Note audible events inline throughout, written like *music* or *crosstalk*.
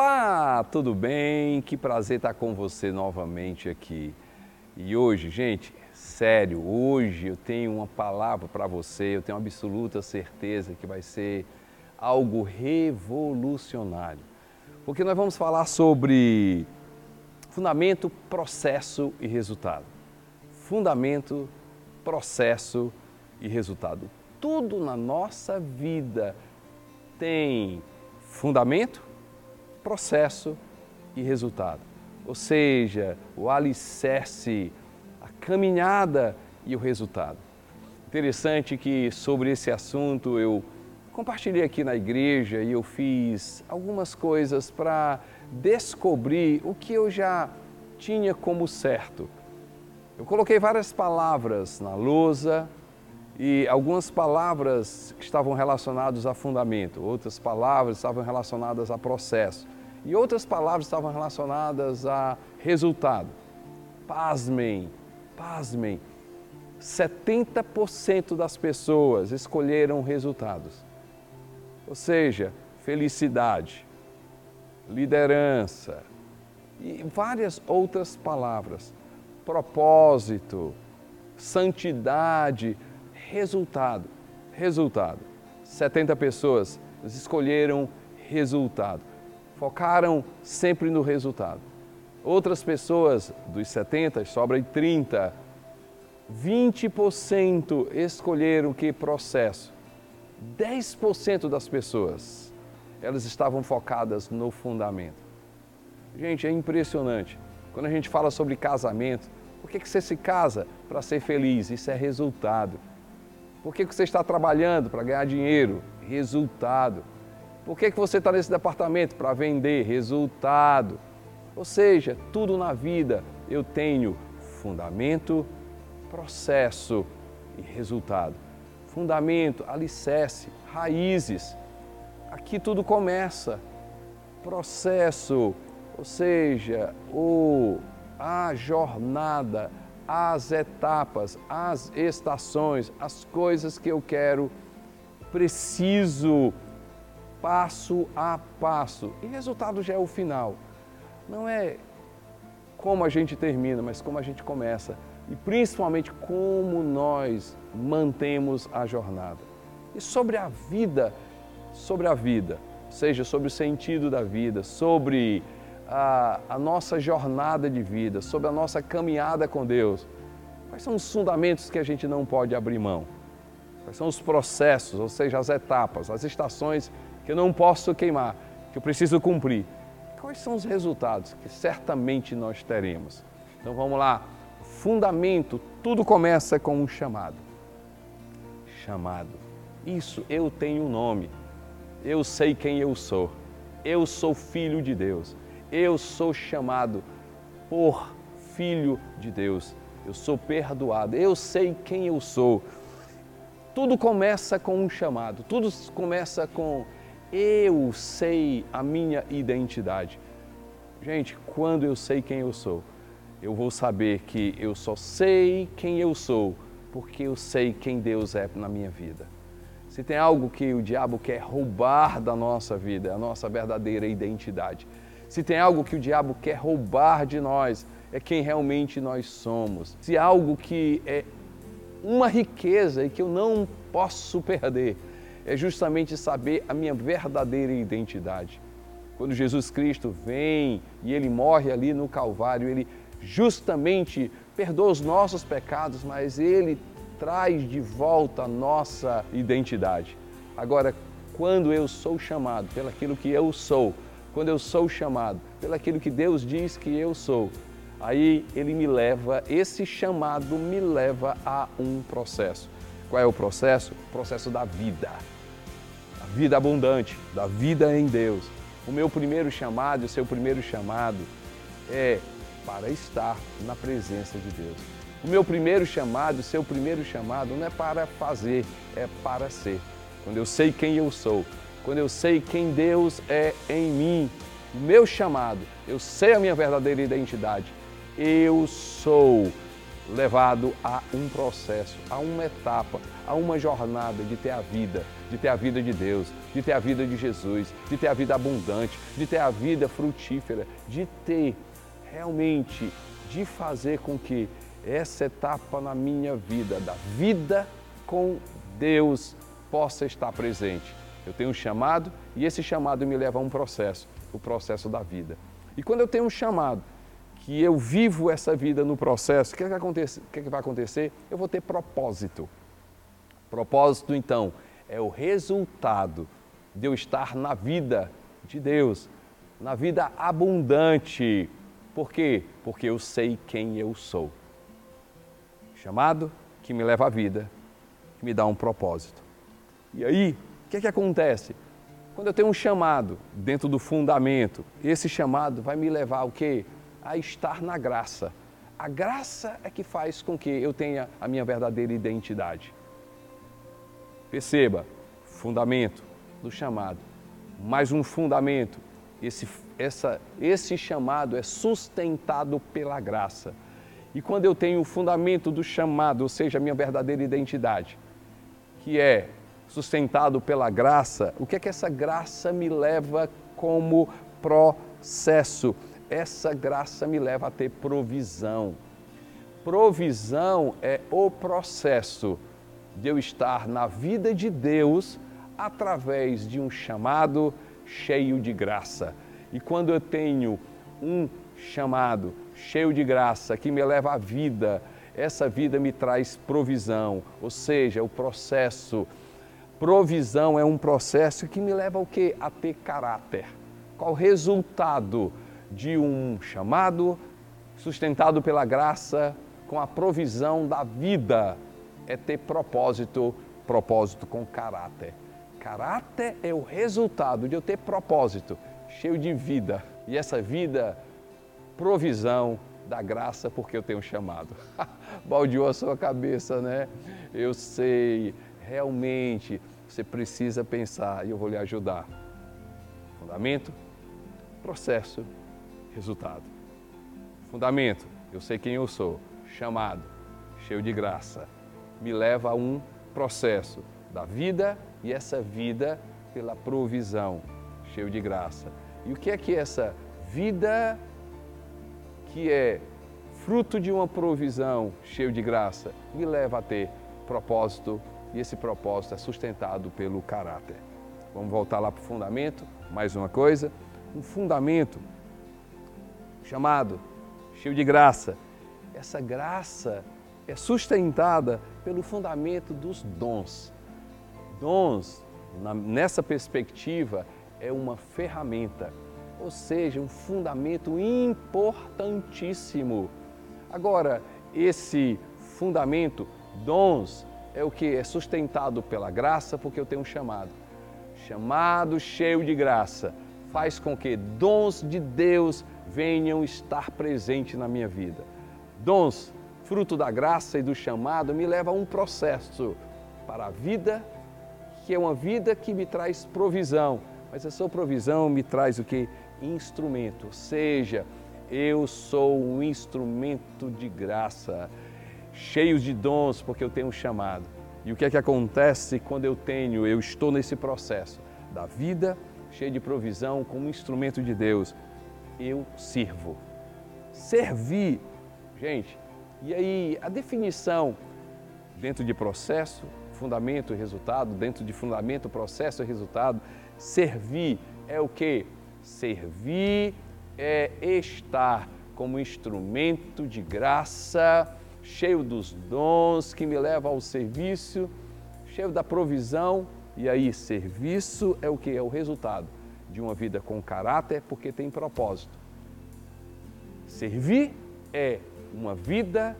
Olá, tudo bem? Que prazer estar com você novamente aqui. E hoje, gente, sério, hoje eu tenho uma palavra para você, eu tenho absoluta certeza que vai ser algo revolucionário. Porque nós vamos falar sobre fundamento, processo e resultado. Fundamento, processo e resultado. Tudo na nossa vida tem fundamento, processo e resultado. Ou seja, o alicerce, a caminhada e o resultado. Interessante que sobre esse assunto eu compartilhei aqui na igreja e eu fiz algumas coisas para descobrir o que eu já tinha como certo. Eu coloquei várias palavras na lousa e algumas palavras estavam relacionadas a fundamento, outras palavras estavam relacionadas a processo e outras palavras estavam relacionadas a resultado. Pasmem, pasmem, 70% das pessoas escolheram resultados. Ou seja, felicidade, liderança e várias outras palavras. Propósito, santidade, resultado. Resultado. 70 pessoas escolheram resultado focaram sempre no resultado. Outras pessoas, dos 70, sobra 30, 20% escolheram que processo. 10% das pessoas, elas estavam focadas no fundamento. Gente, é impressionante. Quando a gente fala sobre casamento, por que, que você se casa? Para ser feliz, isso é resultado. Por que, que você está trabalhando? Para ganhar dinheiro? Resultado. Por que, que você está nesse departamento? Para vender resultado. Ou seja, tudo na vida eu tenho fundamento, processo e resultado. Fundamento, alicerce, raízes. Aqui tudo começa. Processo, ou seja, o, a jornada, as etapas, as estações, as coisas que eu quero, preciso passo a passo. E resultado já é o final. Não é como a gente termina, mas como a gente começa. E principalmente como nós mantemos a jornada. E sobre a vida, sobre a vida, seja sobre o sentido da vida, sobre a, a nossa jornada de vida, sobre a nossa caminhada com Deus. Quais são os fundamentos que a gente não pode abrir mão? Quais são os processos, ou seja, as etapas, as estações que eu não posso queimar, que eu preciso cumprir. Quais são os resultados que certamente nós teremos? Então vamos lá. Fundamento, tudo começa com um chamado. Chamado. Isso, eu tenho um nome. Eu sei quem eu sou. Eu sou filho de Deus. Eu sou chamado por filho de Deus. Eu sou perdoado. Eu sei quem eu sou. Tudo começa com um chamado. Tudo começa com eu sei a minha identidade. Gente, quando eu sei quem eu sou, eu vou saber que eu só sei quem eu sou porque eu sei quem Deus é na minha vida. Se tem algo que o diabo quer roubar da nossa vida, é a nossa verdadeira identidade. Se tem algo que o diabo quer roubar de nós, é quem realmente nós somos. Se algo que é uma riqueza e que eu não posso perder, é justamente saber a minha verdadeira identidade. Quando Jesus Cristo vem e ele morre ali no Calvário, ele justamente perdoa os nossos pecados, mas ele traz de volta a nossa identidade. Agora, quando eu sou chamado pelaquilo que eu sou, quando eu sou chamado pelaquilo que Deus diz que eu sou, aí ele me leva, esse chamado me leva a um processo. Qual é o processo? O processo da vida vida abundante, da vida em Deus. O meu primeiro chamado, o seu primeiro chamado é para estar na presença de Deus. O meu primeiro chamado, o seu primeiro chamado não é para fazer, é para ser. Quando eu sei quem eu sou, quando eu sei quem Deus é em mim, o meu chamado, eu sei a minha verdadeira identidade. Eu sou levado a um processo, a uma etapa, a uma jornada de ter a vida, de ter a vida de Deus, de ter a vida de Jesus, de ter a vida abundante, de ter a vida frutífera, de ter realmente, de fazer com que essa etapa na minha vida, da vida com Deus, possa estar presente. Eu tenho um chamado e esse chamado me leva a um processo, o processo da vida. E quando eu tenho um chamado, que eu vivo essa vida no processo, o que, é que, que, é que vai acontecer? Eu vou ter propósito. Propósito, então, é o resultado de eu estar na vida de Deus, na vida abundante. Por quê? Porque eu sei quem eu sou. Chamado que me leva à vida, que me dá um propósito. E aí, o que, é que acontece? Quando eu tenho um chamado dentro do fundamento, esse chamado vai me levar ao quê? a estar na graça. A graça é que faz com que eu tenha a minha verdadeira identidade. Perceba, fundamento do chamado. Mais um fundamento. Esse, essa, esse chamado é sustentado pela graça. E quando eu tenho o fundamento do chamado, ou seja, a minha verdadeira identidade, que é sustentado pela graça, o que é que essa graça me leva como processo? essa graça me leva a ter provisão. Provisão é o processo de eu estar na vida de Deus através de um chamado cheio de graça. E quando eu tenho um chamado cheio de graça que me leva à vida, essa vida me traz provisão, ou seja, o processo. Provisão é um processo que me leva ao quê? A ter caráter. Qual o resultado? de um chamado sustentado pela graça, com a provisão da vida, é ter propósito, propósito com caráter. Caráter é o resultado de eu ter propósito, cheio de vida. E essa vida, provisão da graça, porque eu tenho chamado. *laughs* Baldeou a sua cabeça, né? Eu sei, realmente, você precisa pensar e eu vou lhe ajudar. Fundamento, processo resultado. Fundamento, eu sei quem eu sou, chamado, cheio de graça, me leva a um processo da vida e essa vida pela provisão, cheio de graça. E o que é que essa vida que é fruto de uma provisão cheio de graça me leva a ter propósito e esse propósito é sustentado pelo caráter. Vamos voltar lá para o fundamento, mais uma coisa. Um fundamento chamado, cheio de graça. Essa graça é sustentada pelo fundamento dos dons. Dons, nessa perspectiva, é uma ferramenta, ou seja, um fundamento importantíssimo. Agora, esse fundamento, dons, é o que? É sustentado pela graça, porque eu tenho um chamado. Chamado cheio de graça faz com que dons de Deus venham estar presentes na minha vida. Dons, fruto da graça e do chamado, me leva a um processo para a vida, que é uma vida que me traz provisão, mas essa provisão me traz o que? Instrumento, ou seja, eu sou um instrumento de graça, cheio de dons, porque eu tenho um chamado. E o que é que acontece quando eu tenho, eu estou nesse processo da vida cheio de provisão, como instrumento de Deus? eu sirvo. Servir, gente, e aí a definição dentro de processo, fundamento e resultado, dentro de fundamento, processo e resultado, servir é o que? Servir é estar como instrumento de graça, cheio dos dons que me leva ao serviço, cheio da provisão. E aí, serviço é o que? É o resultado de uma vida com caráter porque tem propósito. Servir é uma vida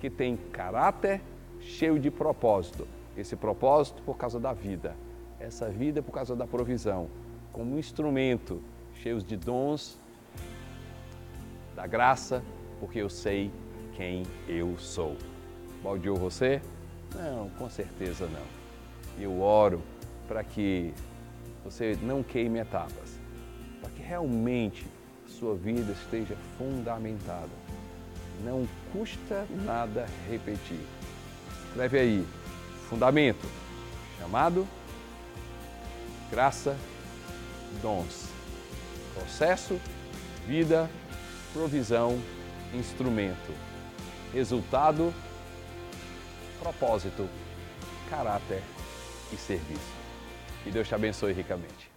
que tem caráter cheio de propósito. Esse propósito por causa da vida, essa vida por causa da provisão, como um instrumento cheio de dons, da graça, porque eu sei quem eu sou. Baldeou você? Não, com certeza não. Eu oro para que você não queime etapas, para que realmente sua vida esteja fundamentada Não custa nada repetir. Escreve aí, fundamento, chamado, graça, dons, processo, vida, provisão, instrumento, resultado, propósito, caráter e serviço. Que Deus te abençoe ricamente.